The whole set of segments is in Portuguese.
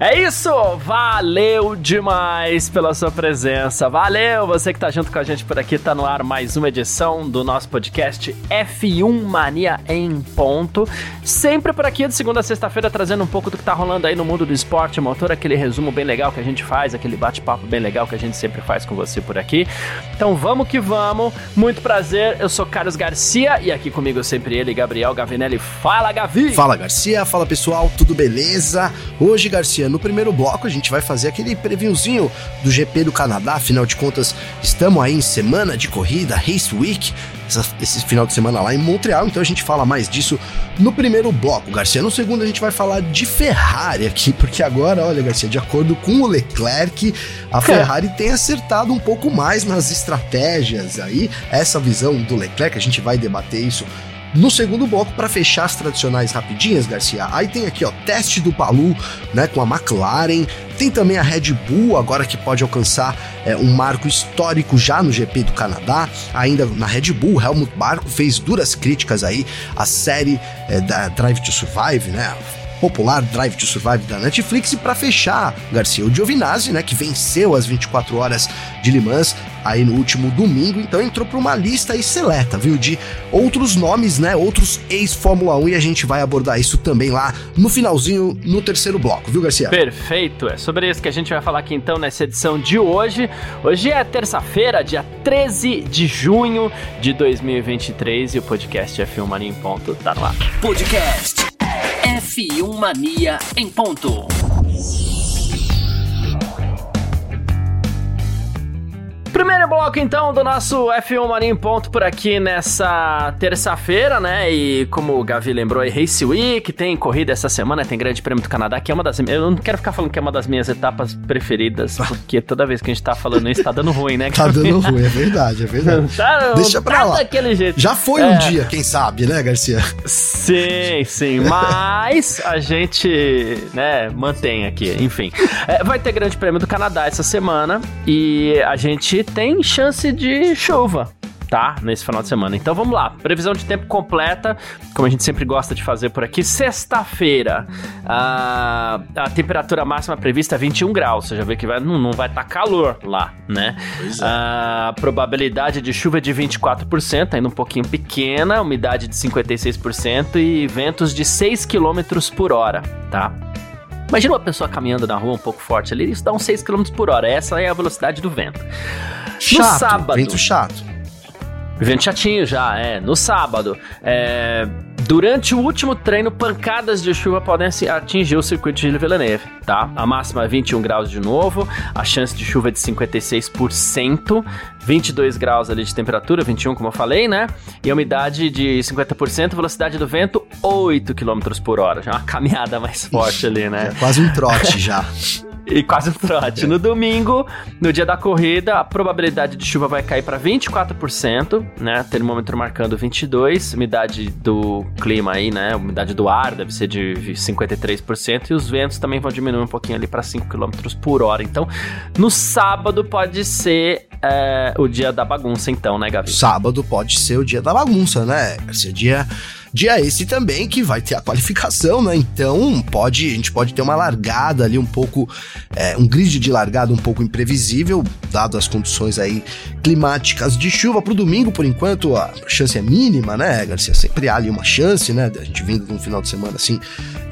É isso! Valeu demais pela sua presença. Valeu você que tá junto com a gente por aqui. Tá no ar mais uma edição do nosso podcast F1 Mania em ponto. Sempre por aqui de segunda a sexta-feira trazendo um pouco do que tá rolando aí no mundo do esporte motor, aquele resumo bem legal que a gente faz, aquele bate-papo bem legal que a gente sempre faz com você por aqui. Então vamos que vamos. Muito prazer. Eu sou Carlos Garcia e aqui comigo sempre ele, Gabriel Gavinelli. Fala, Gavi! Fala, Garcia. Fala, pessoal. Tudo beleza? Hoje, Garcia, no primeiro bloco a gente vai fazer aquele previewzinho do GP do Canadá, afinal de contas, estamos aí em semana de corrida, Race Week, essa, esse final de semana lá em Montreal, então a gente fala mais disso no primeiro bloco, Garcia. No segundo a gente vai falar de Ferrari aqui, porque agora, olha, Garcia, de acordo com o Leclerc, a Ferrari tem acertado um pouco mais nas estratégias aí, essa visão do Leclerc, a gente vai debater isso no segundo bloco, para fechar as tradicionais rapidinhas, Garcia, aí tem aqui, ó, teste do Palu, né, com a McLaren. Tem também a Red Bull, agora que pode alcançar é, um marco histórico já no GP do Canadá. Ainda na Red Bull, Helmut Marko fez duras críticas aí à série é, da Drive to Survive, né? popular Drive to Survive da Netflix. E para fechar, Garcia, o Giovinazzi, né, que venceu as 24 horas de Le Mans aí no último domingo, então entrou para uma lista aí seleta, viu, de outros nomes, né, outros ex-Fórmula 1 e a gente vai abordar isso também lá no finalzinho, no terceiro bloco, viu, Garcia? Perfeito, é sobre isso que a gente vai falar aqui então nessa edição de hoje. Hoje é terça-feira, dia 13 de junho de 2023 e o podcast F1 Mania em Ponto tá no ar. Podcast F1 Mania em ponto. Primeiro bloco, então, do nosso F1 Mania em ponto por aqui nessa terça-feira, né? E como o Gavi lembrou aí, Race Week, tem corrida essa semana, tem Grande Prêmio do Canadá, que é uma das... Eu não quero ficar falando que é uma das minhas etapas preferidas, porque toda vez que a gente tá falando isso, tá dando ruim, né? tá dando ruim, é verdade, é verdade. tá, Deixa pra tá lá. daquele jeito. Já foi É. um dia, quem sabe, né, Garcia? Sim, sim, mas a gente, né, mantém aqui, enfim. É, vai ter Grande Prêmio do Canadá essa semana e a gente tem chance de chuva. Tá, nesse final de semana. Então vamos lá, previsão de tempo completa, como a gente sempre gosta de fazer por aqui. Sexta-feira, a, a temperatura máxima prevista é 21 graus. Você já vê que vai, não, não vai estar calor lá, né? É. A probabilidade de chuva é de 24%, ainda um pouquinho pequena, umidade de 56% e ventos de 6 km por hora, tá? Imagina uma pessoa caminhando na rua um pouco forte ali, isso dá uns 6 km por hora. Essa é a velocidade do vento. Chato, sábado. vento chato. Vento chatinho já, é. No sábado, é, durante o último treino, pancadas de chuva podem atingir o circuito de Villeneuve, tá? A máxima é 21 graus de novo, a chance de chuva é de 56%, 22 graus ali de temperatura, 21 como eu falei, né? E a umidade de 50%, velocidade do vento 8 km por hora. Já é uma caminhada mais forte ali, né? É quase um trote já. E quase um trote. No domingo, no dia da corrida, a probabilidade de chuva vai cair para 24%, né? Termômetro marcando 22, umidade do clima aí, né? Umidade do ar deve ser de 53% e os ventos também vão diminuir um pouquinho ali para 5 km por hora. Então, no sábado pode ser é, o dia da bagunça, então, né, Gavi? Sábado pode ser o dia da bagunça, né? Garcia? Dia, dia esse também que vai ter a qualificação, né? Então pode, a gente pode ter uma largada ali um pouco, é, um grid de largada um pouco imprevisível, dado as condições aí climáticas de chuva pro domingo, por enquanto a chance é mínima, né, Garcia? Sempre há ali uma chance, né? A gente vindo num final de semana assim,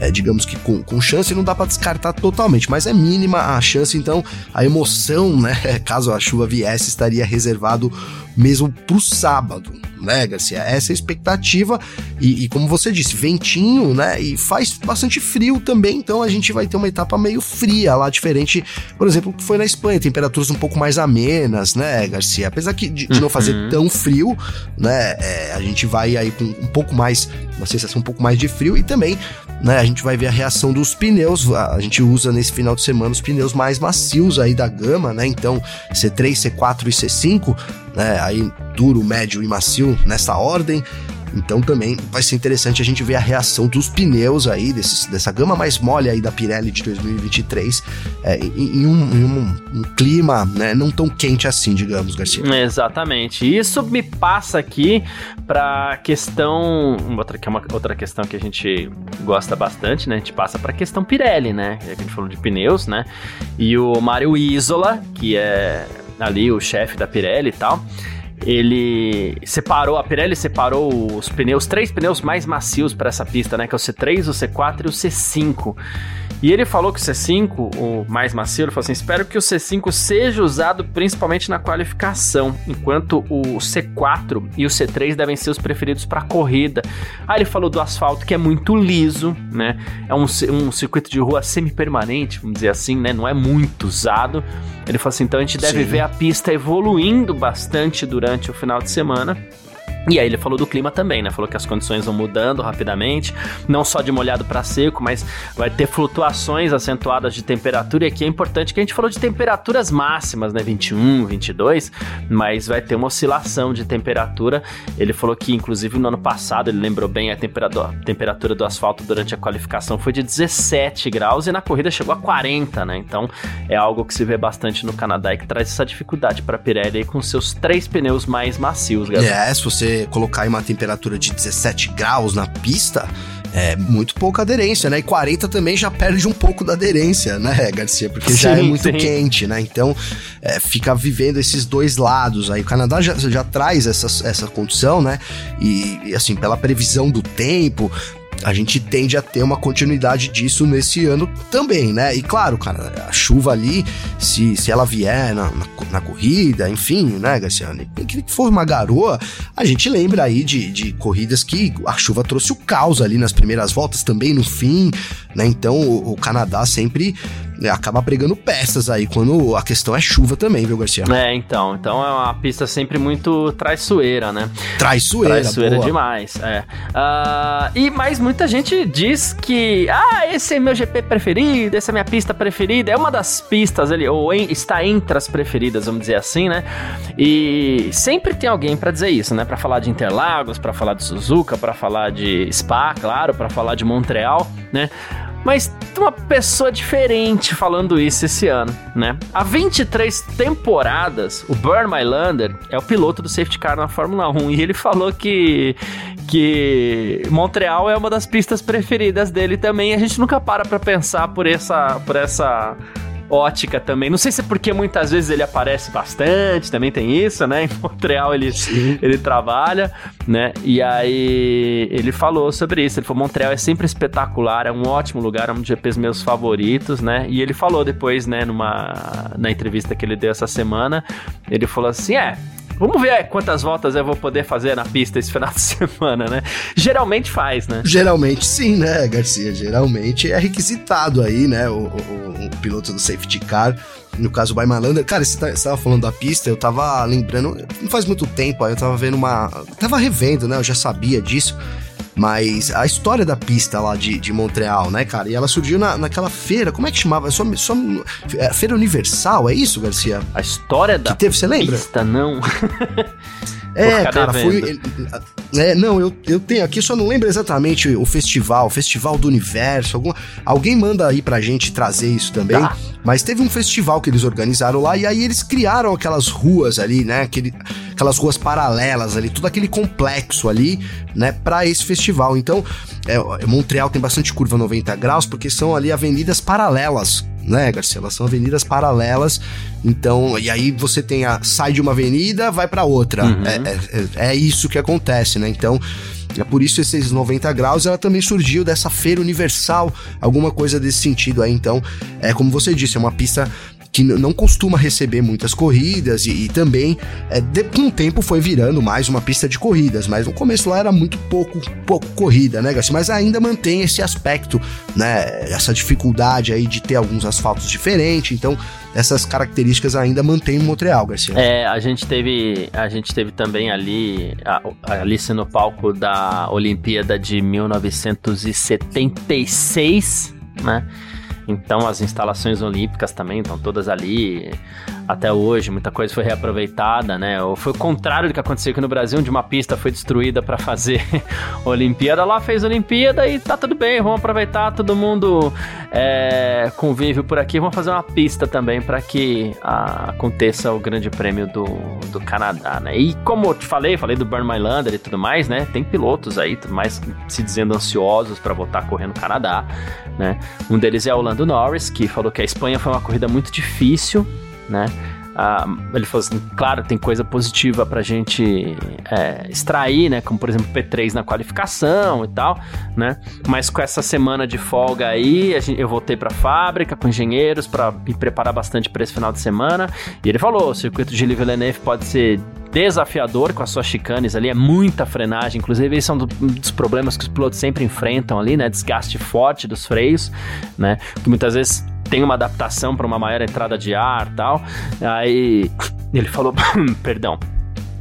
é, digamos que com, com chance, não dá para descartar totalmente, mas é mínima a chance, então a emoção, né? Caso a chuva viesse, estaria reservado mesmo pro sábado, né, Garcia? Essa é a expectativa. E, e como você disse, ventinho, né? E faz bastante frio também, então a gente vai ter uma etapa meio fria lá, diferente, por exemplo, que foi na Espanha, temperaturas um pouco mais amenas, né, Garcia? Apesar que de, de não fazer Uhum. tão frio, né? é, a gente vai aí com um pouco mais, uma sensação um pouco mais de frio e também né? A gente vai ver a reação dos pneus. A gente usa nesse final de semana os pneus mais macios aí da gama, né? Então, C3, C4 e C5, né? Aí duro, médio e macio nessa ordem. Então também vai ser interessante a gente ver a reação dos pneus aí, desses, dessa gama mais mole aí da Pirelli de 2023, é, em, em, um, em um, um, clima né, não tão quente assim, digamos, Garcia. Exatamente. Isso me passa aqui para questão outra que é uma outra questão que a gente gosta bastante, né? A gente passa para questão Pirelli, né? A gente falou de pneus, né? E o Mário Isola, que é ali o chefe da Pirelli e tal, ele separou, a Pirelli separou os pneus, três pneus mais macios para essa pista, né? Que é o C3, o C4 e o C5. E ele falou que o C5, o mais macio, ele falou assim: espero que o C5 seja usado principalmente na qualificação, enquanto o C4 e o C3 devem ser os preferidos para corrida. Aí ele falou do asfalto que é muito liso, né? É um, um circuito de rua semi-permanente, vamos dizer assim, né? Não é muito usado. Ele falou assim: então a gente deve Sim. ver a pista evoluindo bastante durante o final de semana. E aí ele falou do clima também, né? Falou que as condições vão mudando rapidamente, não só de molhado para seco, mas vai ter flutuações acentuadas de temperatura. E aqui é importante que a gente falou de temperaturas máximas, né? 21, 22, mas vai ter uma oscilação de temperatura. Ele falou que, inclusive, no ano passado, ele lembrou bem a temperatura, temperatura do asfalto durante a qualificação foi de 17 graus e na corrida chegou a 40, né? Então é algo que se vê bastante no Canadá e que traz essa dificuldade para a Pirelli com seus três pneus mais macios, galera. É, se você colocar em uma temperatura de 17 graus na pista, é muito pouca aderência, né? E 40 também já perde um pouco da aderência, né, Garcia? Porque sim, já é muito sim. quente, né? Então é, fica vivendo esses dois lados aí. O Canadá já, já traz essa, essa condição, né? E, e assim, pela previsão do tempo, a gente tende a ter uma continuidade disso nesse ano também, né? E claro, cara, a chuva ali, se, se ela vier na, na, na corrida, enfim, né, Garciano? Que for uma garoa, a gente lembra aí de, de corridas que a chuva trouxe o caos ali nas primeiras voltas, também no fim, né? Então o, o Canadá sempre acaba pregando peças aí quando a questão é chuva também, viu, Garcia? É, então. Então é uma pista sempre muito traiçoeira, né? Traiçoeira, Traiçoeira boa. demais, é. Uh, e mais muita gente diz que, ah, esse é meu GP preferido, essa é minha pista preferida. É uma das pistas ali, ou em, está entre as preferidas, vamos dizer assim, né? E sempre tem alguém para dizer isso, né? Para falar de Interlagos, para falar de Suzuka, para falar de Spa, claro, para falar de Montreal, né? Mas uma pessoa diferente falando isso esse ano, né? Há 23 temporadas, o Burn Mylander é o piloto do safety car na Fórmula 1 e ele falou que que Montreal é uma das pistas preferidas dele também. A gente nunca para para pensar por essa por essa ótica também. Não sei se é porque muitas vezes ele aparece bastante, também tem isso, né? Em Montreal ele, ele trabalha, né? E aí ele falou sobre isso. Ele falou: Montreal é sempre espetacular, é um ótimo lugar, é um dos GPs meus favoritos, né? E ele falou depois, né, numa na entrevista que ele deu essa semana, ele falou assim: é. Vamos ver quantas voltas eu vou poder fazer na pista esse final de semana, né? Geralmente faz, né? Geralmente sim, né, Garcia? Geralmente é requisitado aí, né? O, o, o piloto do safety car. No caso, o Baimalander. Cara, você, tá, você tava falando da pista, eu tava lembrando. Não faz muito tempo, aí eu tava vendo uma. Tava revendo, né? Eu já sabia disso. Mas a história da pista lá de, de Montreal, né, cara? E ela surgiu na, naquela feira, como é que chamava? Só, só, é, feira Universal, é isso, Garcia? A história da que teve, você lembra? pista, não. É, cara, foi. É, não, eu, eu tenho aqui, só não lembro exatamente o festival, Festival do Universo. Algum, alguém manda aí pra gente trazer isso também. Tá. Mas teve um festival que eles organizaram lá e aí eles criaram aquelas ruas ali, né? Aquele, aquelas ruas paralelas ali, todo aquele complexo ali, né? Pra esse festival. Então, é, Montreal tem bastante curva 90 graus porque são ali avenidas paralelas né, Garcia? Elas são avenidas paralelas, então, e aí você tem a sai de uma avenida, vai para outra. Uhum. É, é, é, isso que acontece, né? Então, é por isso esses 90 graus, ela também surgiu dessa feira universal, alguma coisa desse sentido aí. Então, é como você disse, é uma pista que não costuma receber muitas corridas e, e também é, de, com o tempo foi virando mais uma pista de corridas, mas no começo lá era muito pouco, pouco corrida, né, Garcia? Mas ainda mantém esse aspecto, né? Essa dificuldade aí de ter alguns asfaltos diferentes, então essas características ainda mantém Montreal, Garcia. É, a gente teve, a gente teve também ali, ali no palco da Olimpíada de 1976, né? Então as instalações olímpicas também estão todas ali. Até hoje, muita coisa foi reaproveitada, né? Ou foi o contrário do que aconteceu aqui no Brasil, onde uma pista foi destruída para fazer Olimpíada. Lá fez Olimpíada e tá tudo bem, vamos aproveitar, todo mundo é, convive por aqui, vamos fazer uma pista também para que a, aconteça o Grande Prêmio do, do Canadá, né? E como eu te falei, falei do Burn My Lander e tudo mais, né? Tem pilotos aí, tudo mais, se dizendo ansiosos para voltar correndo no Canadá, né? Um deles é o Lando Norris, que falou que a Espanha foi uma corrida muito difícil, né? Ah, ele falou assim, claro, tem coisa positiva pra gente é, extrair, né? Como, por exemplo, P3 na qualificação e tal, né? Mas com essa semana de folga aí, gente, eu voltei pra fábrica com engenheiros para me preparar bastante para esse final de semana. E ele falou, o circuito de Villeneuve pode ser desafiador com as suas chicanes ali, é muita frenagem, inclusive esse é um dos problemas que os pilotos sempre enfrentam ali, né? Desgaste forte dos freios, né? Que muitas vezes tem uma adaptação para uma maior entrada de ar tal. Aí ele falou, perdão.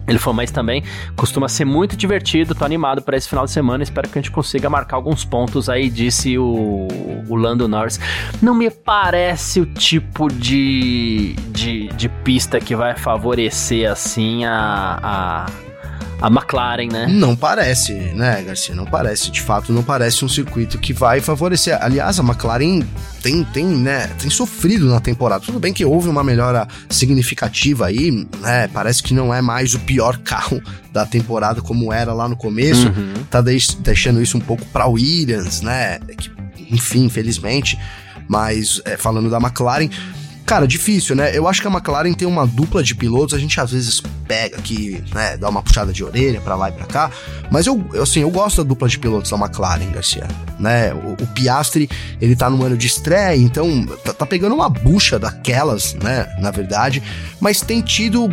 Ele falou, mas também costuma ser muito divertido, tô animado para esse final de semana, espero que a gente consiga marcar alguns pontos aí, disse o, o Lando Norris. Não me parece o tipo de, de, de pista que vai favorecer, assim, a, a a McLaren, né? Não parece, né, Garcia? Não parece. De fato, não parece um circuito que vai favorecer. Aliás, a McLaren tem, tem, né, tem sofrido na temporada. Tudo bem que houve uma melhora significativa aí, né? Parece que não é mais o pior carro da temporada como era lá no começo. Uhum. Tá deixando isso um pouco para Williams, né? Que, enfim, infelizmente. Mas é, falando da McLaren, Cara, difícil, né? Eu acho que a McLaren tem uma dupla de pilotos, a gente às vezes pega aqui, né, dá uma puxada de orelha para lá e para cá, mas eu, assim, eu gosto da dupla de pilotos da McLaren, Garcia, né? O, o Piastri, ele tá num ano de estreia, então tá, tá pegando uma bucha daquelas, né, na verdade, mas tem tido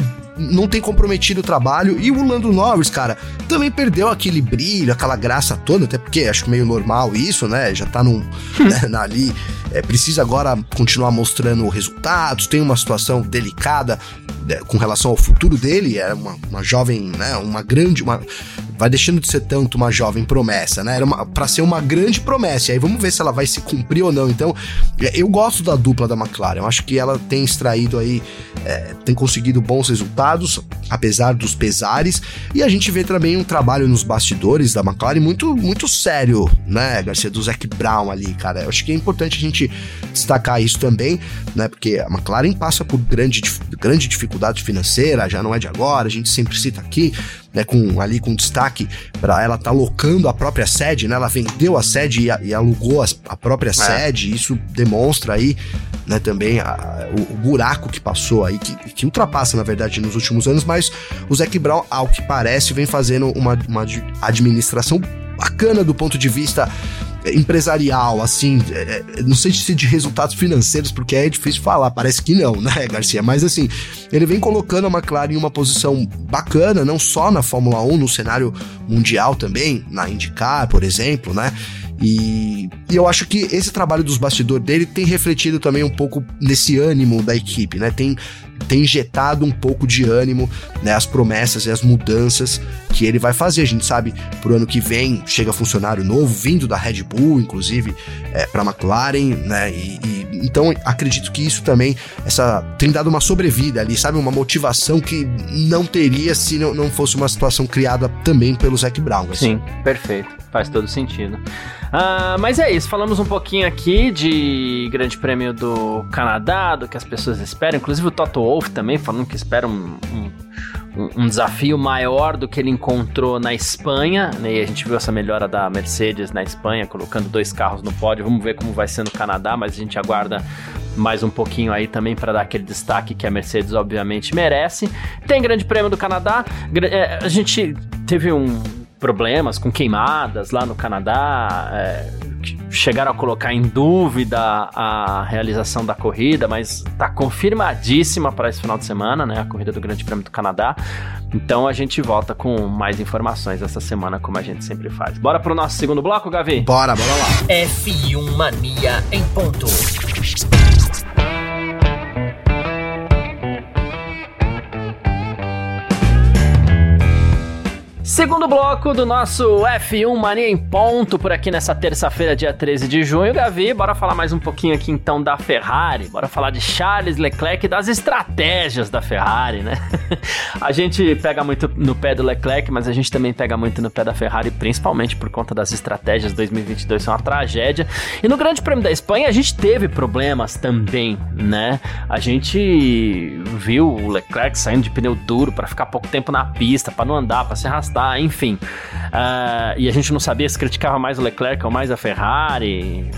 não tem comprometido o trabalho. E o Lando Norris, cara, também perdeu aquele brilho, aquela graça toda, até porque acho meio normal isso, né? Já tá num, né, ali. É, precisa agora continuar mostrando resultados, tem uma situação delicada né, com relação ao futuro dele. É uma, uma jovem, né? Uma grande. Uma, vai deixando de ser tanto uma jovem promessa, né? Era para ser uma grande promessa. E aí vamos ver se ela vai se cumprir ou não. Então, é, eu gosto da dupla da McLaren. Eu acho que ela tem extraído aí, é, tem conseguido bons resultados, apesar dos pesares. E a gente vê também um trabalho nos bastidores da McLaren muito, muito sério, né, Garcia? Do Zac Brown ali, cara. Eu acho que é importante a gente destacar isso também, né? Porque a McLaren passa por grande, grande dificuldade financeira, já não é de agora, a gente sempre cita aqui né, com ali com destaque para ela tá locando a própria sede, né? Ela vendeu a sede e, e alugou a, a própria é. sede. Isso demonstra aí, né, também a, o, o, buraco que passou aí, que, que, ultrapassa na verdade nos últimos anos. Mas o Zac Brown, ao que parece, vem fazendo uma, uma administração bacana do ponto de vista empresarial, assim, é, é, não sei se de resultados financeiros, porque é difícil falar, parece que não, né, Garcia? Mas assim, ele vem colocando a McLaren em uma posição bacana, não só na Fórmula 1, no cenário mundial também, na IndyCar, por exemplo, né? E, e, eu acho que esse trabalho dos bastidores dele tem refletido também um pouco nesse ânimo da equipe, né? Tem, tem injetado um pouco de ânimo, né? As promessas e as mudanças que ele vai fazer. A gente sabe, pro ano que vem, chega funcionário novo, vindo da Red Bull, inclusive, é, pra McLaren, né? E, e, então, acredito que isso também, essa tem dado uma sobrevida ali, sabe? Uma motivação que não teria se não, não fosse uma situação criada também pelo Zac Brown. Assim. Sim, perfeito. Faz todo sentido. Uh, mas é isso, falamos um pouquinho aqui de Grande Prêmio do Canadá, do que as pessoas esperam. Inclusive o Toto Wolff também falando que espera um, um, um, desafio maior do que ele encontrou na Espanha. Né? E a gente viu essa melhora da Mercedes na Espanha, colocando dois carros no pódio. Vamos ver como vai ser no Canadá, mas a gente aguarda mais um pouquinho aí também para dar aquele destaque que a Mercedes obviamente merece. Tem Grande Prêmio do Canadá. É, a gente teve um problemas com queimadas lá no Canadá, é, chegaram a colocar em dúvida a realização da corrida, mas está confirmadíssima para esse final de semana, né? A corrida do Grande Prêmio do Canadá. Então a gente volta com mais informações essa semana, como a gente sempre faz. Bora pro nosso segundo bloco, Gavi? Bora, bora lá. F1 Mania em ponto. Segundo bloco do nosso F1 Mania em ponto por aqui nessa terça-feira, dia 13 de junho. Gavi, bora falar mais um pouquinho aqui então da Ferrari. Bora falar de Charles Leclerc e das estratégias da Ferrari, né? a gente pega muito no pé do Leclerc, mas a gente também pega muito no pé da Ferrari, principalmente por conta das estratégias. 2022 são uma tragédia. E no Grande Prêmio da Espanha a gente teve problemas também, né? A gente viu o Leclerc saindo de pneu duro para ficar pouco tempo na pista, para não andar, para se arrastar arrastar, enfim. Uh, e a gente não sabia se criticava mais o Leclerc ou mais a Ferrari.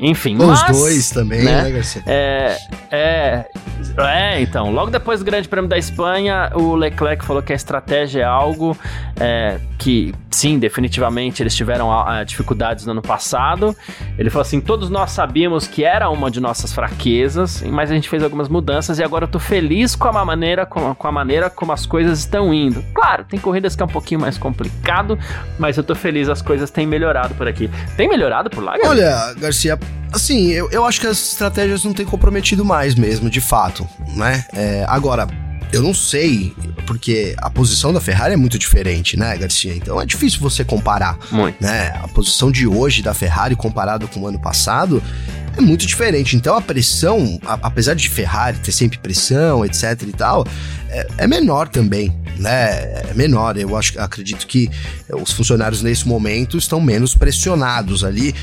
Enfim, Os mas, dois também, né, né Garcia? É, é, é, então, logo depois do Grande Prêmio da Espanha, o Leclerc falou que a estratégia é algo é, que, sim, definitivamente eles tiveram a, a, dificuldades no ano passado. Ele falou assim: todos nós sabíamos que era uma de nossas fraquezas, mas a gente fez algumas mudanças e agora eu tô feliz com a maneira, com, com a maneira como as coisas estão indo. Claro, tem corridas que é um pouquinho mais complicado, mas eu tô feliz, as coisas têm melhorado por aqui. Tem melhorado por lá, Garcia? Olha, Garcia, assim, eu, eu acho que as estratégias não têm comprometido mais mesmo, de fato, né? É, agora, eu não sei, porque a posição da Ferrari é muito diferente, né, Garcia? Então é difícil você comparar. Muito. Né? A posição de hoje da Ferrari comparado com o ano passado é muito diferente. Então a pressão, a, apesar de Ferrari ter sempre pressão, etc e tal, é, é menor também, né? É menor. Eu acho, acredito que os funcionários nesse momento estão menos pressionados ali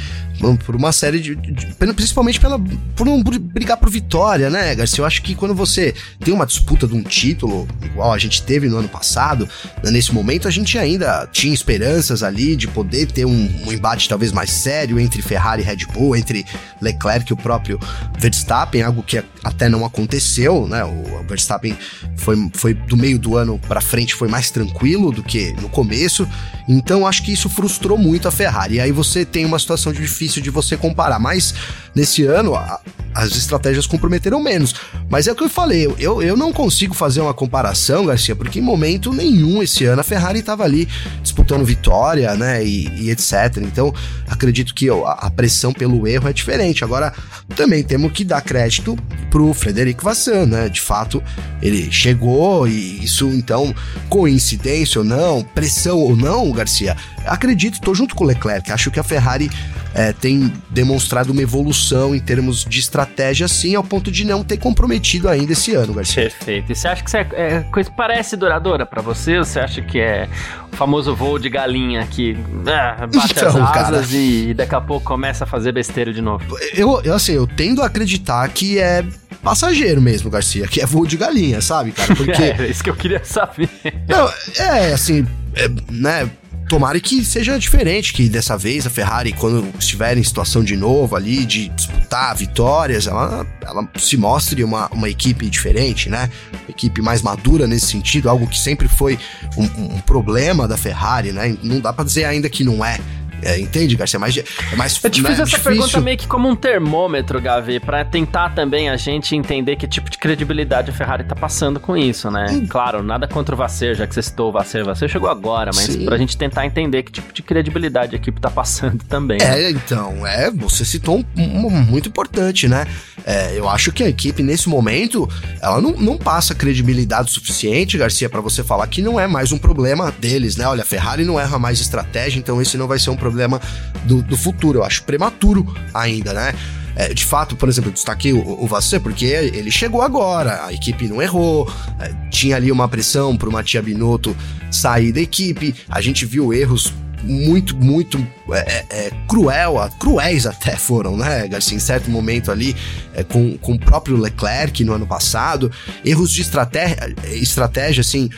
por uma série de, de, principalmente pela por não brigar por vitória, né, Garcia? Eu acho que quando você tem uma disputa de um título, igual a gente teve no ano passado, né, nesse momento a gente ainda tinha esperanças ali de poder ter um, um, embate talvez mais sério entre Ferrari e Red Bull, entre Leclerc e o próprio Verstappen, algo que até não aconteceu, né? O Verstappen foi, foi do meio do ano para frente foi mais tranquilo do que no começo, então acho que isso frustrou muito a Ferrari. E aí você tem uma situação difícil de você comparar. Mas nesse ano, a, as estratégias comprometeram menos. Mas é o que eu falei, eu, eu não consigo fazer uma comparação, Garcia, porque em momento nenhum esse ano a Ferrari estava ali disputando vitória, né, e, e, etc. Então, acredito que a, a pressão pelo erro é diferente. Agora, também temos que dar crédito pro Frederico Vassan, né? De fato, ele chegou e isso, então, coincidência ou não, pressão ou não, Garcia, acredito, tô junto com o Leclerc, acho que a Ferrari é, tem demonstrado uma evolução em termos de estratégia, sim, ao ponto de não ter comprometido ainda esse ano, Garcia. Perfeito. E você acha que isso é, é coisa parece duradoura para você? Ou você acha que é o famoso voo de galinha que ah, bate então, as asas cara, e daqui a pouco começa a fazer besteira de novo? Eu, eu, assim, eu tendo a acreditar que é passageiro mesmo, Garcia, que é voo de galinha, sabe, cara? Porque... é, isso que eu queria saber. Não, é, assim, é, né, Tomara que seja diferente, que dessa vez a Ferrari, quando estiver em situação de novo ali, de disputar vitórias, ela, ela se mostre uma, uma equipe diferente, né? Uma equipe mais madura nesse sentido, algo que sempre foi um, um problema da Ferrari, né? Não dá para dizer ainda que não é. É, entende, Garcia? É mais, é mais É difícil né? essa difícil. pergunta meio que como um termômetro, Gavi, para tentar também a gente entender que tipo de credibilidade a Ferrari tá passando com isso, né? Hum. Claro, nada contra o Vasser, já que você citou o Vasser. O Vasser chegou agora, mas Sim. pra gente tentar entender que tipo de credibilidade a equipe tá passando também. É, né? então, é, você citou um, um muito importante, né? É, eu acho que a equipe, nesse momento, ela não, não passa credibilidade suficiente, Garcia, para você falar que não é mais um problema deles, né? Olha, a Ferrari não erra mais estratégia, então esse não vai ser um problema do, do futuro. Eu acho prematuro ainda, né? É, de fato, por exemplo, eu destaquei o, o Vasser porque ele chegou agora, a equipe não errou, é, tinha ali uma pressão para o Matia Binotto sair da equipe, a gente viu erros muito, muito é, é, é, cruel, cruéis até foram, né, Garcia? Em certo momento ali, é, com, com o próprio Leclerc no ano passado, erros de estratégia, estratégia assim,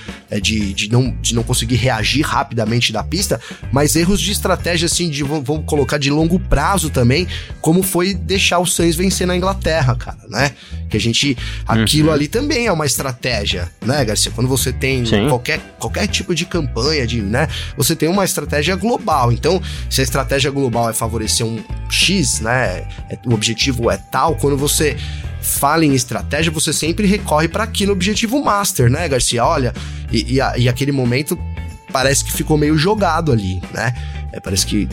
de, de, não, de não conseguir reagir rapidamente da pista, mas erros de estratégia, assim, de vamos colocar de longo prazo também, como foi deixar o Sainz vencer na Inglaterra, cara, né? Que a gente. Aquilo uhum. ali também é uma estratégia, né, Garcia? Quando você tem qualquer, qualquer tipo de campanha, de, né? Você tem uma estratégia global. Então, se a estratégia global é favorecer um X, né? É, o objetivo é tal, quando você fala em estratégia, você sempre recorre para aquele objetivo master, né, Garcia? Olha, e, e, a, e aquele momento parece que ficou meio jogado ali, né? É, parece que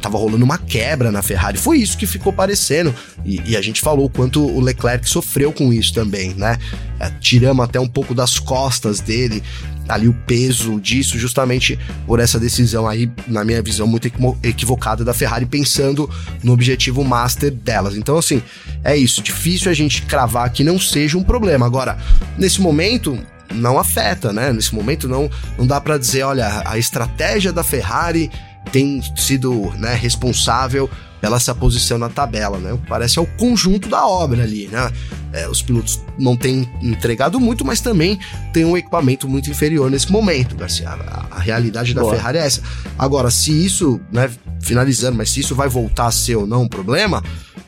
tava rolando uma quebra na Ferrari. Foi isso que ficou parecendo. E, e a gente falou o quanto o Leclerc sofreu com isso também, né? É, tiramos até um pouco das costas dele ali o peso disso, justamente por essa decisão aí, na minha visão, muito equivocada da Ferrari, pensando no objetivo master delas. Então, assim, é isso. Difícil a gente cravar que não seja um problema. Agora, nesse momento, não afeta, né? Nesse momento não, não dá para dizer, olha, a estratégia da Ferrari tem sido né, responsável pela essa posição na tabela, né? Parece é o conjunto da obra ali, né? É, os pilotos não têm entregado muito, mas também tem um equipamento muito inferior nesse momento, Garcia. A, a realidade Boa. da Ferrari é essa. Agora, se isso, né, finalizando, mas se isso vai voltar a ser ou não um problema,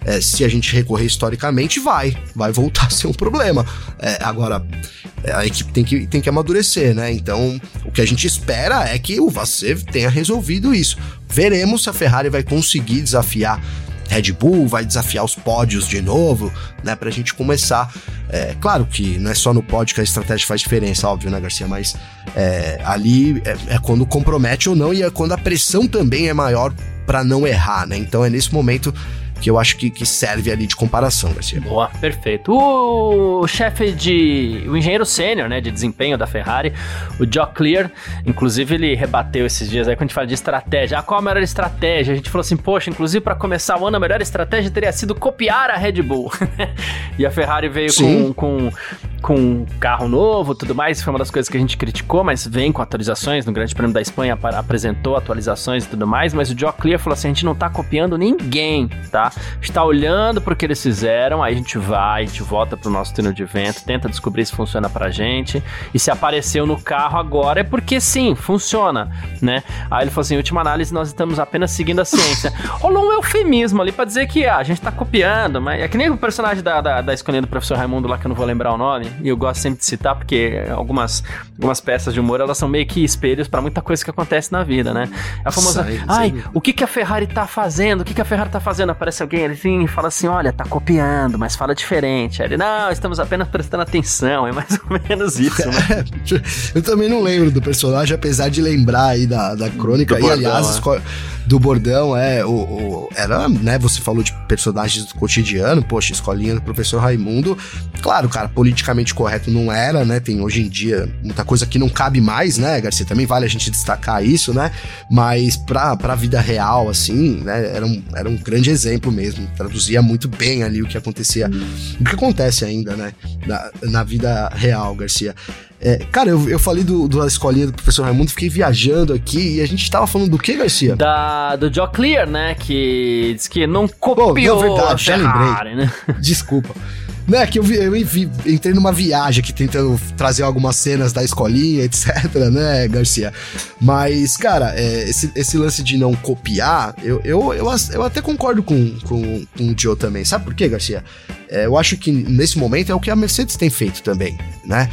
é, se a gente recorrer historicamente, vai. Vai voltar a ser um problema. É, agora, é, a equipe tem que, tem que amadurecer, né? Então, o que a gente espera é que o Vassev tenha resolvido isso. Veremos se a Ferrari vai conseguir desafiar Red Bull, vai desafiar os pódios de novo, né? Pra gente começar. É, claro que não é só no pódio que a estratégia faz diferença, óbvio, né, Garcia? Mas é, ali é, é, quando compromete ou não e é quando a pressão também é maior para não errar, né? Então é nesse momento que eu acho que, que serve ali de comparação, Garcia. Boa, perfeito. O chefe de. o engenheiro sênior, né, de desempenho da Ferrari, o Joe Clear, inclusive ele rebateu esses dias aí quando a gente fala de estratégia. Ah, qual a melhor estratégia? A gente falou assim, poxa, inclusive para começar o ano, a melhor estratégia teria sido copiar a Red Bull. e a Ferrari veio com, com, com carro novo tudo mais, foi uma das coisas que a gente criticou, mas vem com atualizações. No Grande Prêmio da Espanha apresentou atualizações e tudo mais, mas o Joe Clear falou assim: a gente não tá copiando ninguém, tá? está olhando para o que eles fizeram, aí a gente vai, a gente volta pro nosso túnel de vento, tenta descobrir se funciona pra gente. E se apareceu no carro agora é porque sim, funciona, né? Aí ele falou assim: última análise, nós estamos apenas seguindo a ciência. Rolou um eufemismo ali para dizer que ah, a gente tá copiando, mas é que nem o personagem da, da, da escolha do professor Raimundo lá, que eu não vou lembrar o nome, e eu gosto sempre de citar, porque algumas, algumas peças de humor elas são meio que espelhos para muita coisa que acontece na vida, né? A famosa, sai, ai, sai. o que, que a Ferrari tá fazendo? O que, que a Ferrari tá fazendo? Aparece alguém ali assim, fala assim: olha, tá copiando, mas fala diferente. Aí ele, não, estamos apenas prestando atenção. É mais ou menos isso, né? eu também não lembro do personagem, apesar de lembrar aí da, da crônica. Do e bordão, aliás, é. do bordão, é. O, o, era, né? Você falou de personagens do cotidiano, poxa, escolinha do professor Raimundo. Claro, cara, politicamente correto não era, né? Tem hoje em dia muita coisa que não cabe mais, né, Garcia? Também vale a gente destacar isso, né? Mas pra, pra vida real, assim, né? Era um, era um grande exemplo mesmo traduzia muito bem ali o que acontecia, o que acontece ainda, né, na, na vida real, Garcia. É, cara, eu, eu falei do, da escolinha do professor Raimundo, fiquei viajando aqui e a vi tava falando do que, Garcia? Da, do Joe Clear, né? Que diz que não copiou Pô, não, verdade, já lembrei. Né? Desculpa. Né, que eu, vi, eu vi, entrei numa viagem aqui tentando trazer algumas cenas da escolinha, etc, né, Garcia? Mas, cara, é, esse, esse lance de não copiar, eu, eu, eu, eu até concordo com, com, com o Joe também. Sabe por quê, Garcia? É, eu acho que nesse momento é o que a Mercedes tem feito também, né?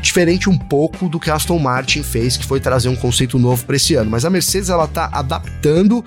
Diferente um pouco do que a Aston Martin fez, que foi trazer um conceito novo para esse ano. Mas a Mercedes, ela tá adaptando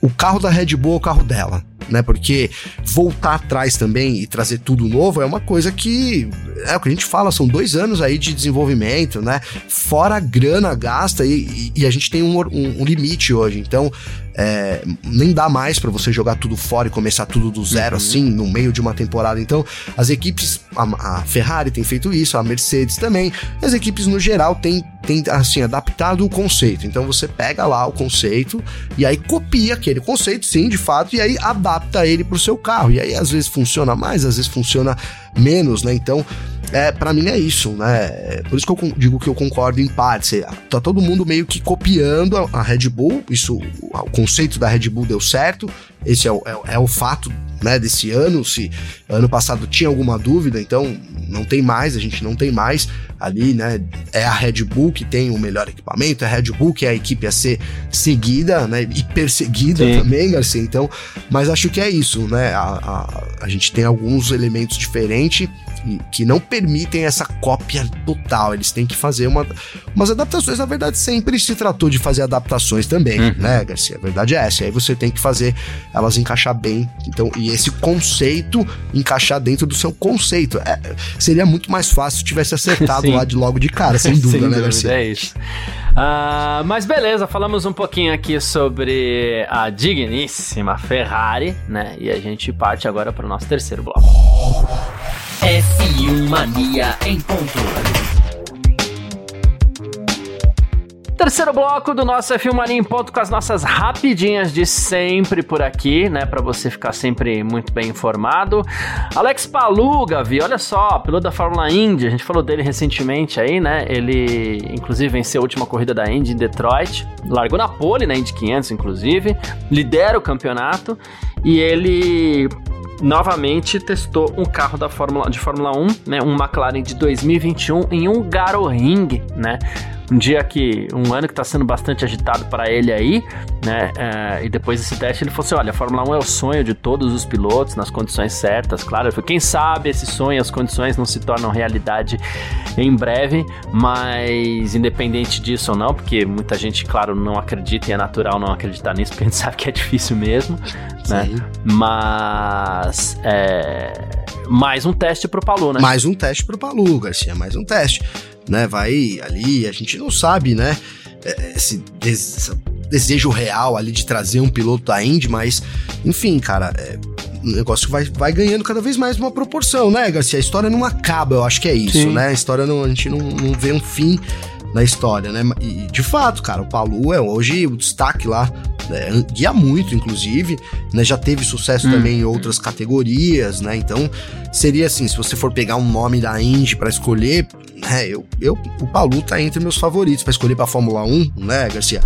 o carro da Red Bull ao carro dela né? Porque voltar atrás também e trazer tudo novo é uma coisa que é o que a gente fala, são dois anos aí de desenvolvimento, né? Fora a grana gasta e, e, e a gente tem um, um, um limite hoje. Então, é, nem dá mais para você jogar tudo fora e começar tudo do zero, uhum. assim, no meio de uma temporada. Então, as equipes, a, a, Ferrari tem feito isso, a Mercedes também, as equipes no geral têm, têm assim, adaptado o conceito. Então, você pega lá o conceito e aí copia aquele conceito, sim, de fato, e aí adapta ele pro seu carro. E aí, às vezes, funciona mais, às vezes funciona menos, né? Então, é, para mim é isso, né? É por isso que eu digo que eu concordo em parte. Tá todo mundo meio que copiando a, Red Bull, isso, o conceito da Red Bull deu certo, esse é o, é, é o fato né, desse ano. Se ano passado tinha alguma dúvida, então não tem mais, a gente não tem mais ali, né? É a Red Bull que tem o melhor equipamento, é a Red Bull que é a equipe a ser seguida, né? E perseguida Sim. também, Garcia. Então, mas acho que é isso, né? A, a, a gente tem alguns elementos diferentes que, não permitem essa cópia total. Eles têm que fazer uma, umas adaptações. Na verdade, sempre se tratou de fazer adaptações também, uhum. né, Garcia? A verdade é essa. E aí você tem que fazer elas encaixar bem. Então, e esse conceito encaixar dentro do seu conceito. É, seria muito mais fácil se tivesse acertado lá de logo de cara, sem dúvida, sem né, Garcia? É isso. Uh, mas beleza, falamos um pouquinho aqui sobre a digníssima Ferrari, né? E a gente parte agora para o nosso terceiro bloco. F1 Mania em ponto. Terceiro bloco do nosso F1 Mania em ponto com as nossas rapidinhas de sempre por aqui, né? Para você ficar sempre muito bem informado. Alex Palu, Gavi, olha só, piloto da Fórmula Indy, a gente falou dele recentemente aí, né? Ele, inclusive, venceu a última corrida da Indy em Detroit, largou na pole na Indy 500, inclusive, lidera o campeonato e ele novamente testou um carro da Fórmula, de Fórmula 1, né, um McLaren de 2021 em um Garoring, né? Um dia que, um ano que está sendo bastante agitado para ele aí, né? É, e depois desse teste ele falou assim: olha, a Fórmula 1 é o sonho de todos os pilotos nas condições certas, claro. Quem sabe esse sonho, as condições não se tornam realidade em breve, mas independente disso ou não, porque muita gente, claro, não acredita e é natural não acreditar nisso, porque a gente sabe que é difícil mesmo, né? Mas é, mais um teste pro Palu, né? Mais um teste pro Palu, Garcia, mais um teste, né? Vai ali, a gente não sabe, né? É, esse, esse desejo real ali de trazer um piloto da Indy, mas enfim, cara, é, o negócio vai, vai ganhando cada vez mais uma proporção, né, Garcia? A história não acaba, eu acho que é isso, Sim. né? A história não, a gente não, não vê um fim na história, né? E de fato, cara, o Palu é hoje o destaque lá né, guia muito, inclusive, né, já teve sucesso hum. também em outras categorias, né, então seria assim, se você for pegar um nome da Indy para escolher, né, eu, eu, o Palu tá entre meus favoritos para escolher para Fórmula 1, né, Garcia?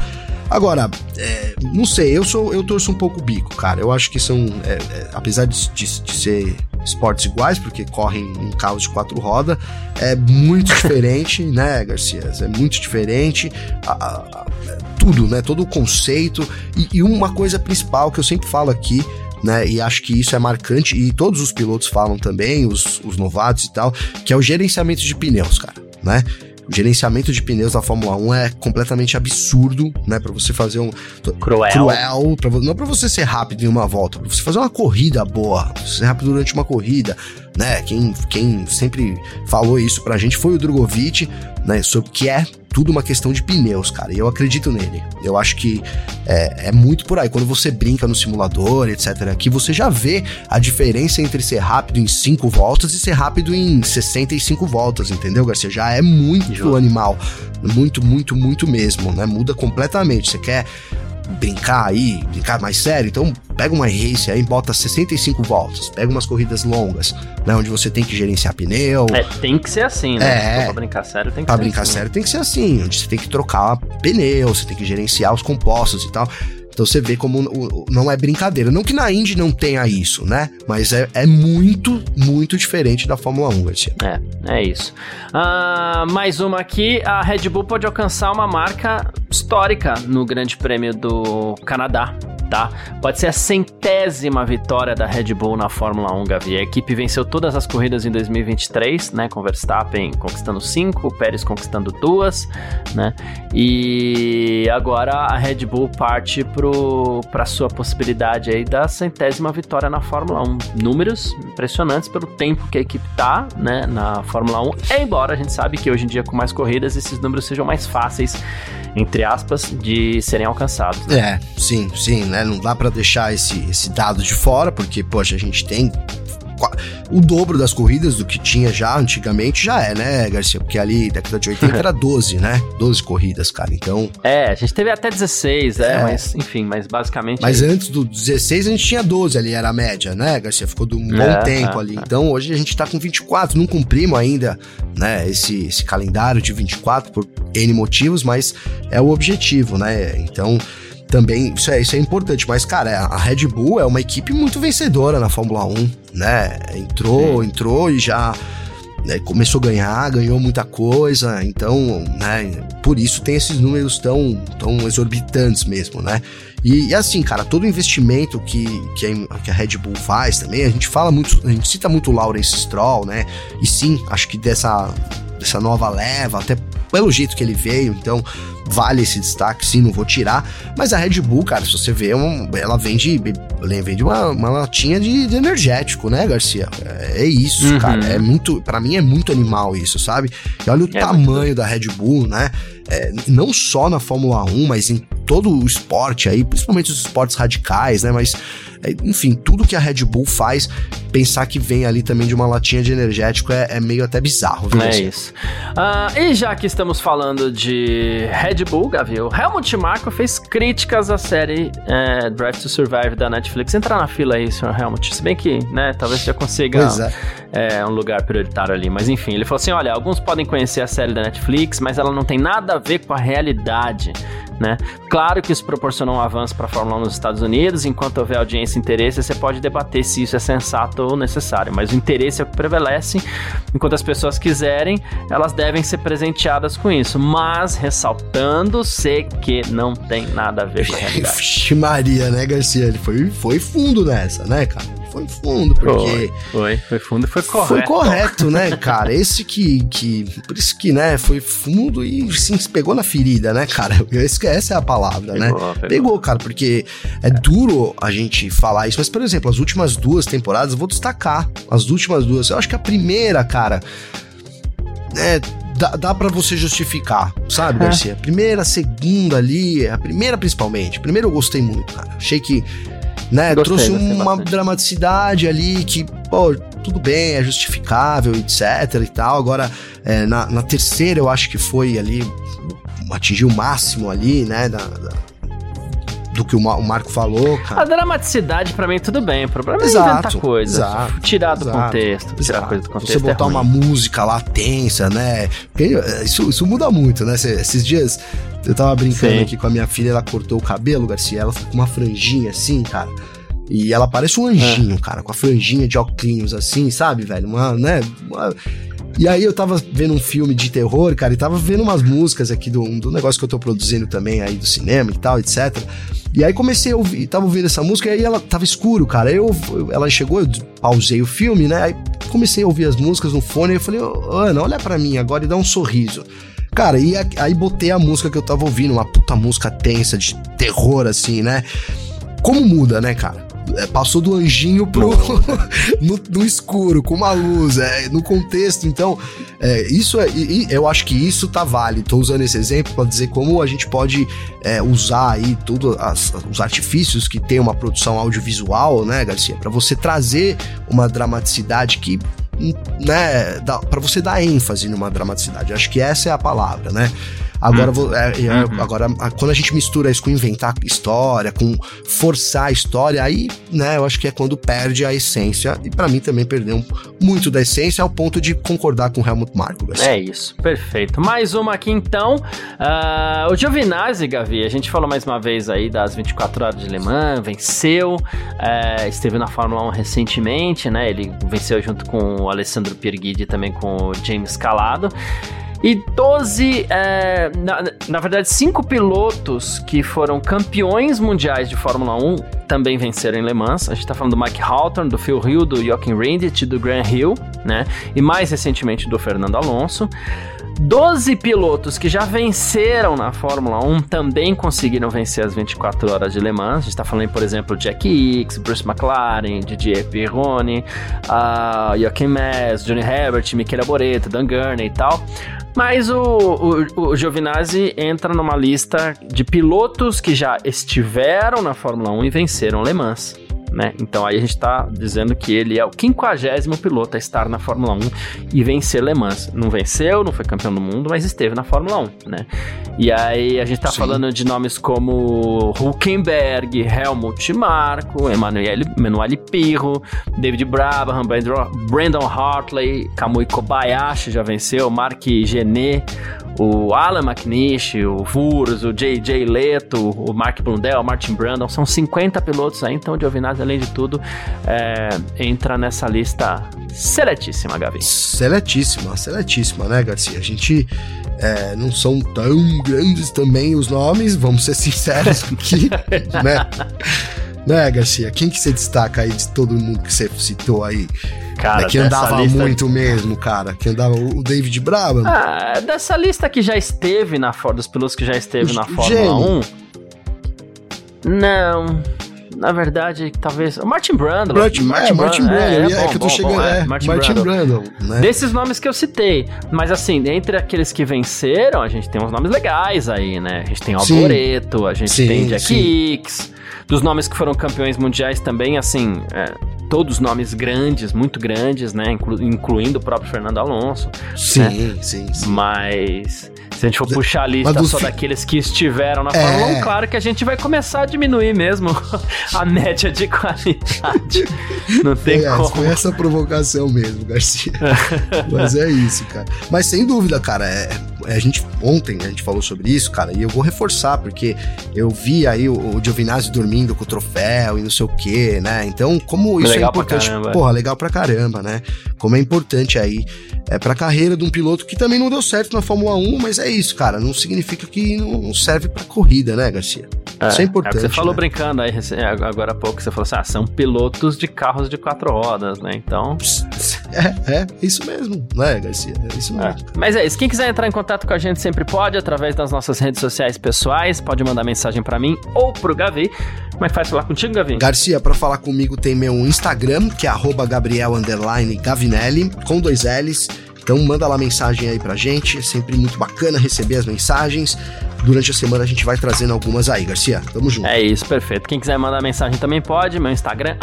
Agora, é, não sei, eu sou eu torço um pouco o bico, cara. Eu acho que são, é, é, apesar de, de, de, ser esportes iguais, porque correm em carros de quatro rodas, é muito diferente, né, Garcia? É muito diferente. A, a, tudo, né? Todo o conceito. E, e uma coisa principal que eu sempre falo aqui, né? E acho que isso é marcante, e todos os pilotos falam também, os, os novatos e tal, que é o gerenciamento de pneus, cara, né? Gerenciamento de pneus da Fórmula 1 é completamente absurdo, né? Para você fazer um cruel, cruel pra, não para você ser rápido em uma volta, para você fazer uma corrida boa, ser rápido durante uma corrida, né? Quem, quem sempre falou isso pra gente foi o Drogovic, né? Sobre que é tudo uma questão de pneus, cara. E eu acredito nele. Eu acho que é, é, muito por aí. Quando você brinca no simulador, etc., aqui você já vê a diferença entre ser rápido em 5 voltas e ser rápido em 65 voltas, entendeu, Garcia? Já é muito animal. Muito, muito, muito mesmo, né? Muda completamente. Você quer brincar aí, brincar mais sério, então pega uma race aí, bota 65 voltas, pega umas corridas longas, né, onde você tem que gerenciar pneu. É, tem que ser assim, né? É, pra brincar sério tem que pra ser brincar assim. sério tem que ser assim, onde você tem que trocar pneu, você tem que gerenciar os compostos e tal. Então você vê como não é brincadeira. Não que na Indy não tenha isso, né? Mas é, é muito, muito diferente da Fórmula 1, Garcia. É, é isso. Uh, mais uma aqui: a Red Bull pode alcançar uma marca histórica no Grande Prêmio do Canadá tá? Pode ser a centésima vitória da Red Bull na Fórmula 1, Gavi. A equipe venceu todas as corridas em 2023, né? Com Verstappen conquistando cinco, Pérez conquistando duas, né? E agora a Red Bull parte para sua possibilidade aí da centésima vitória na Fórmula 1. Números impressionantes pelo tempo que a equipe tá, né, na Fórmula 1. Embora a gente sabe que hoje em dia com mais corridas esses números sejam mais fáceis entre aspas, de serem alcançados. Né? É, sim, sim, né? Não dá para deixar esse, esse dado de fora, porque, poxa, a gente tem o dobro das corridas do que tinha já antigamente já é, né, Garcia? Porque ali, década de 80 era 12, né? 12 corridas, cara. Então. É, a gente teve até 16, é, é. mas enfim, mas basicamente. Mas é antes do 16 a gente tinha 12 ali, era a média, né, Garcia? Ficou de um bom é, tempo é, ali. É. Então hoje a gente tá com 24, não cumprimos ainda, né, esse, esse calendário de 24 por N motivos, mas é o objetivo, né? Então também isso é, isso é importante. Mas, cara, a Red Bull é uma equipe muito vencedora na Fórmula 1, né? Entrou, Sim. entrou e já né, começou a ganhar, ganhou muita coisa, então, né, por isso tem esses números tão, tão exorbitantes mesmo, né? E, e assim, cara, todo investimento que, que a, que, a, Red Bull faz também, a gente fala muito, a gente cita muito o Lawrence Stroll, né? E sim, acho que dessa, dessa nova leva, até pelo jeito que ele veio, então vale esse destaque, sim, não vou tirar. Mas a Red Bull, cara, se você vê, um, ela vende, vende uma, uma latinha de, de, energético, né, Garcia? É, é isso, uhum. cara. É muito, para mim é muito animal isso, sabe? E olha o é tamanho muito... da Red Bull, né? É, não só na Fórmula 1, mas em todo o esporte aí, principalmente os esportes radicais, né? Mas é, enfim, tudo que a Red Bull faz, pensar que vem ali também de uma latinha de energético é, é meio até bizarro, viu? É isso. Uh, e já que estamos falando de Red Bull, Gavi, o Helmut Marko fez críticas à série é, Drive to Survive da Netflix. Entrar na fila aí, senhor Helmut. Se bem que, né, talvez já consiga é. É. um lugar prioritário ali. Mas enfim, ele falou assim: olha, alguns podem conhecer a série da Netflix, mas ela não tem nada a ver com a realidade. Né? Claro que isso proporcionou um avanço para a Fórmula 1 nos Estados Unidos, enquanto houver audiência e interesse, você pode debater se isso é sensato ou necessário, mas o interesse é o que prevalece, enquanto as pessoas quiserem, elas devem ser presenteadas com isso, mas ressaltando-se que não tem nada a ver com a realidade. Maria, né, Garcia? Ele foi, foi fundo nessa, né, cara? Foi fundo, porque. Foi, foi, fundo e foi correto. Foi correto, né, cara? Esse que, que. Por isso que, né, foi fundo e sim, pegou na ferida, né, cara? Essa é a palavra, né? pegou, né? Pegou. pegou, cara, porque é duro a gente falar isso. Mas, por exemplo, as últimas duas temporadas, eu vou destacar. As últimas duas. Eu acho que a primeira, cara. É, dá, dá para você justificar, sabe, é. Garcia? Primeira, segunda ali, a primeira principalmente. Primeiro eu gostei muito, cara. Achei que né? Gostei, Trouxe uma bastante. dramaticidade ali que, pô, tudo bem, é justificável, etc e tal. Agora, é, na, na, terceira eu acho que foi ali, atingiu o máximo ali, né, da, da do que o, Marco falou, cara. A dramaticidade, para mim, tudo bem. O problema exato, é inventar coisa. Exato, tirar do exato, contexto. Tirar exato. coisa do contexto. Você botar é uma música lá tensa, né? Porque é, isso, isso muda muito, né? Esses dias eu tava brincando Sim. aqui com a minha filha, ela cortou o cabelo, Garcia, ela ficou com uma franjinha assim, cara. E ela parece um anjinho, é. cara, com a franjinha de óculos assim, sabe, velho? Uma, né? Uma... E aí eu tava vendo um filme de terror, cara, e tava vendo umas músicas aqui do, do negócio que eu tô produzindo também aí do cinema e tal, etc. E aí comecei a ouvir, tava ouvindo essa música e aí ela tava escuro, cara. Eu, ela chegou, eu pausei o filme, né? Aí comecei a ouvir as músicas no fone e eu falei, Ana, olha para mim agora e dá um sorriso. Cara, e aí botei a música que eu tava ouvindo, uma puta música tensa, de terror, assim, né? Como muda, né, cara? É, passou do anjinho pro no, no, escuro, com uma luz, é, no contexto. Então, é, isso é, eu acho que isso tá válido. Tô usando esse exemplo para dizer como a gente pode é, usar aí todos os artifícios que tem uma produção audiovisual, né, Garcia, para você trazer uma dramaticidade que né, para você dar ênfase numa dramaticidade. Acho que essa é a palavra, né? Agora, uhum. é, é, uhum. agora, quando a gente mistura isso com inventar história, com forçar a história, aí, né, eu acho que é quando perde a essência. E para mim também perdeu muito da essência ao ponto de concordar com o Helmut Marko. É isso, perfeito. Mais uma aqui então. Uh, o Giovinazzi, Gavi, a gente falou mais uma vez aí das 24 horas de Le Mans, venceu, uh, esteve na Fórmula 1 recentemente, né? Ele venceu junto com o Alessandro Pierguidi e também com o James Calado. E 12, é, na, na verdade, cinco pilotos que foram campeões mundiais de Fórmula 1 também venceram em Le Mans. A gente tá falando do Mike Hawthorne, do Phil Hill, do Joachim Rindt, do Graham Hill, né? E mais recentemente do Fernando Alonso. 12 pilotos que já venceram na Fórmula 1 também conseguiram vencer as 24 horas de Le Mans. A gente está falando, por exemplo, Jack Hicks, Bruce McLaren, Didier Pironi, uh, Joachim Mess, Johnny Herbert, Michele Boreto, Dan Gurney e tal. Mas o, o, o Giovinazzi entra numa lista de pilotos que já estiveram na Fórmula 1 e venceram Le Mans né? Então aí a gente tá dizendo que ele é o quinquagésimo piloto a estar na Fórmula 1 e vencer Le Mans. Não venceu, não foi campeão do mundo, mas esteve na Fórmula 1, né? E aí a gente tá Sim. falando de nomes como Huckenberg, Helmut Marko, Emanuele, Emanuele Pirro, David Brabham, Brandon Hartley, Kamui Kobayashi já venceu, Mark Genet, o Alan McNish, o Vurs, o J.J. Leto, o Mark Blundell, o Martin Brandon, são 50 pilotos aí, então o Giovinazzi, além de tudo, é, entra nessa lista seletíssima, Gavi. Seletíssima, seletíssima, né, Garcia? A gente é, não são tão grandes também os nomes, vamos ser sinceros aqui, né? Né, Garcia? Quem que você destaca aí de todo mundo que você citou aí? Cara, é que andava lista... muito mesmo, cara. Que andava o David Brabham. Ah, dessa lista que já esteve na dos pilotos que já esteve na Fórmula 1. Não. Na verdade, talvez. O Martin Brando. Martin, Martin, é, Martin Brando. É, é, é, que eu tô bom, chegando. Bom, é, Martin, Martin Brando. né? Desses nomes que eu citei. Mas assim, entre aqueles que venceram, a gente tem uns nomes legais aí, né? A gente tem Alboreto, a gente sim, tem Jack sim. Hicks. Dos nomes que foram campeões mundiais também, assim, é, todos nomes grandes, muito grandes, né? Inclu incluindo o próprio Fernando Alonso. Sim, né? sim, sim. Mas se a gente for puxar a lista só fi... daqueles que estiveram na é... Fórmula 1, claro que a gente vai começar a diminuir mesmo a média de qualidade. Não tem foi como. Essa, foi essa provocação mesmo, Garcia. Mas é isso, cara. Mas sem dúvida, cara, é, é, a gente ontem a gente falou sobre isso, cara, e eu vou reforçar, porque eu vi aí o, o Giovinazzi dormindo com o troféu e não sei o que, né? Então, como isso é legal é importante. Porra, legal pra caramba, né? Como é importante aí é, pra carreira de um piloto que também não deu certo na Fórmula 1, mas é isso, cara. Não significa que não serve pra corrida, né, Garcia? É, isso é importante. É você falou né? brincando aí agora há pouco, você falou assim: ah, são pilotos de carros de quatro rodas, né? Então. É, é, isso mesmo, né, Garcia? É isso mesmo. É. Mas é isso. Quem quiser entrar em contato com a gente sempre pode, através das nossas redes sociais pessoais. Pode mandar mensagem para mim ou pro Gavi. Como é que faz falar contigo, Gavi? Garcia, para falar comigo tem meu Instagram, que é Gabriel Gavinelli, com dois L's. Então manda lá mensagem aí pra gente, é sempre muito bacana receber as mensagens. Durante a semana a gente vai trazendo algumas aí, Garcia. Tamo junto. É isso, perfeito. Quem quiser mandar mensagem também pode. Meu Instagram,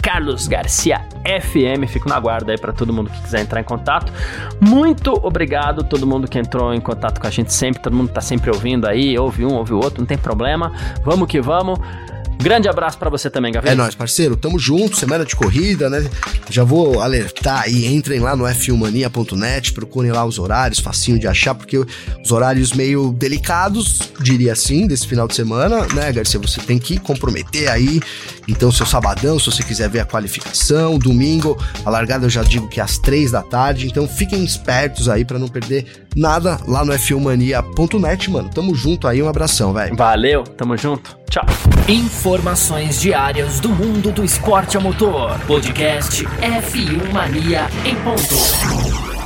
carlosgarciafm. Fico na guarda aí para todo mundo que quiser entrar em contato. Muito obrigado todo mundo que entrou em contato com a gente sempre. Todo mundo tá sempre ouvindo aí. Ouve um, ouve o outro, não tem problema. Vamos que vamos. Grande abraço para você também, Gabriel. É nóis, parceiro. Tamo junto, semana de corrida, né? Já vou alertar aí, entrem lá no f1mania.net, procurem lá os horários, facinho de achar, porque os horários meio delicados, diria assim, desse final de semana, né, Garcia? Você tem que comprometer aí. Então, seu sabadão, se você quiser ver a qualificação, domingo, a largada eu já digo que é às três da tarde. Então, fiquem espertos aí para não perder nada lá no f1mania.net, mano. Tamo junto aí, um abração, velho. Valeu, tamo junto. Tchau. Informações diárias do mundo do esporte a motor. Podcast F1 Mania em ponto.